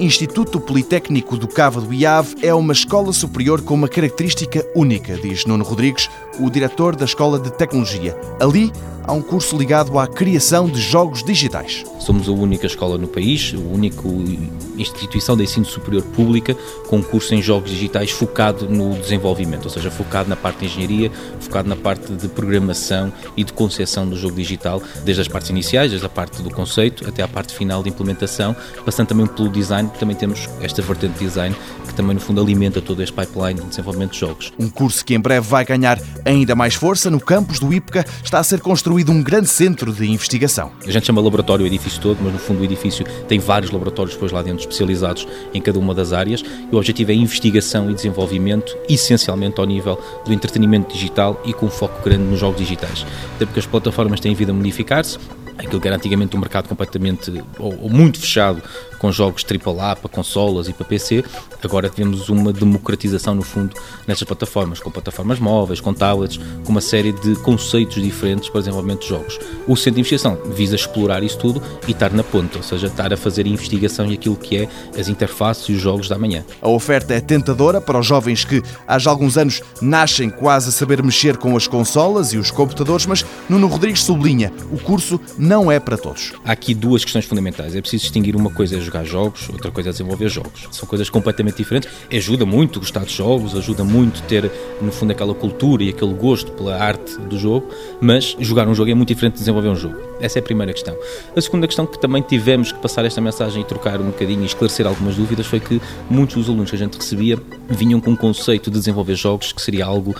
Instituto Politécnico do Cava do IAV é uma escola superior com uma característica única, diz Nuno Rodrigues, o diretor da Escola de Tecnologia. Ali há um curso ligado à criação de jogos digitais. Somos a única escola no país, a única instituição de ensino superior pública com um curso em jogos digitais focado no desenvolvimento, ou seja, focado na parte de engenharia, focado na parte de programação e de concepção do jogo digital, desde as partes iniciais, desde a parte do conceito até à parte final de implementação, passando também pelo design, porque também temos esta vertente de design que também no fundo alimenta todo este pipeline de desenvolvimento de jogos. Um curso que em breve vai ganhar ainda mais força no campus do IPCA, está a ser construído um grande centro de investigação. A gente chama laboratório o edifício todo, mas no fundo o edifício tem vários laboratórios depois lá dentro especializados em cada uma das áreas e o objetivo é investigação e desenvolvimento, essencialmente ao nível do entretenimento digital e com um foco grande nos jogos digitais. Até porque as plataformas têm vindo a modificar-se, aquilo que era antigamente um mercado completamente ou, ou, muito fechado com jogos AAA para consolas e para PC, agora temos uma democratização no fundo nestas plataformas, com plataformas móveis, com tablets, com uma série de conceitos diferentes para o desenvolvimento de jogos. O Centro de Investigação visa explorar isso tudo e estar na ponta, ou seja, estar a fazer investigação e aquilo que é as interfaces e os jogos da manhã. A oferta é tentadora para os jovens que há já alguns anos nascem quase a saber mexer com as consolas e os computadores, mas Nuno Rodrigues sublinha, o curso não é para todos. Há aqui duas questões fundamentais. É preciso distinguir uma coisa é jogar jogos, outra coisa é desenvolver jogos. São coisas completamente diferentes. Ajuda muito gostar de jogos, ajuda muito ter, no fundo, aquela cultura e aquele gosto pela arte do jogo, mas jogar um jogo é muito diferente de desenvolver um jogo. Essa é a primeira questão. A segunda questão que também tivemos que passar esta mensagem e trocar um bocadinho e esclarecer algumas dúvidas foi que muitos dos alunos que a gente recebia vinham com um conceito de desenvolver jogos que seria algo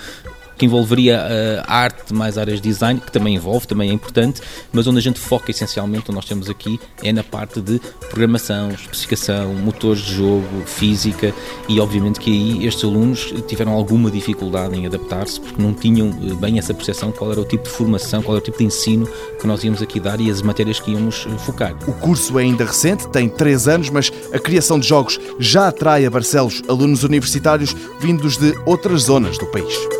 que envolveria a arte mais áreas de design, que também envolve, também é importante, mas onde a gente foca essencialmente, onde nós temos aqui, é na parte de programação, especificação, motores de jogo, física e obviamente que aí estes alunos tiveram alguma dificuldade em adaptar-se porque não tinham eh, bem essa percepção qual era o tipo de formação, qual era o tipo de ensino que nós íamos aqui dar e as matérias que íamos eh, focar. O curso é ainda recente, tem 3 anos, mas a criação de jogos já atrai a Barcelos alunos universitários vindos de outras zonas do país.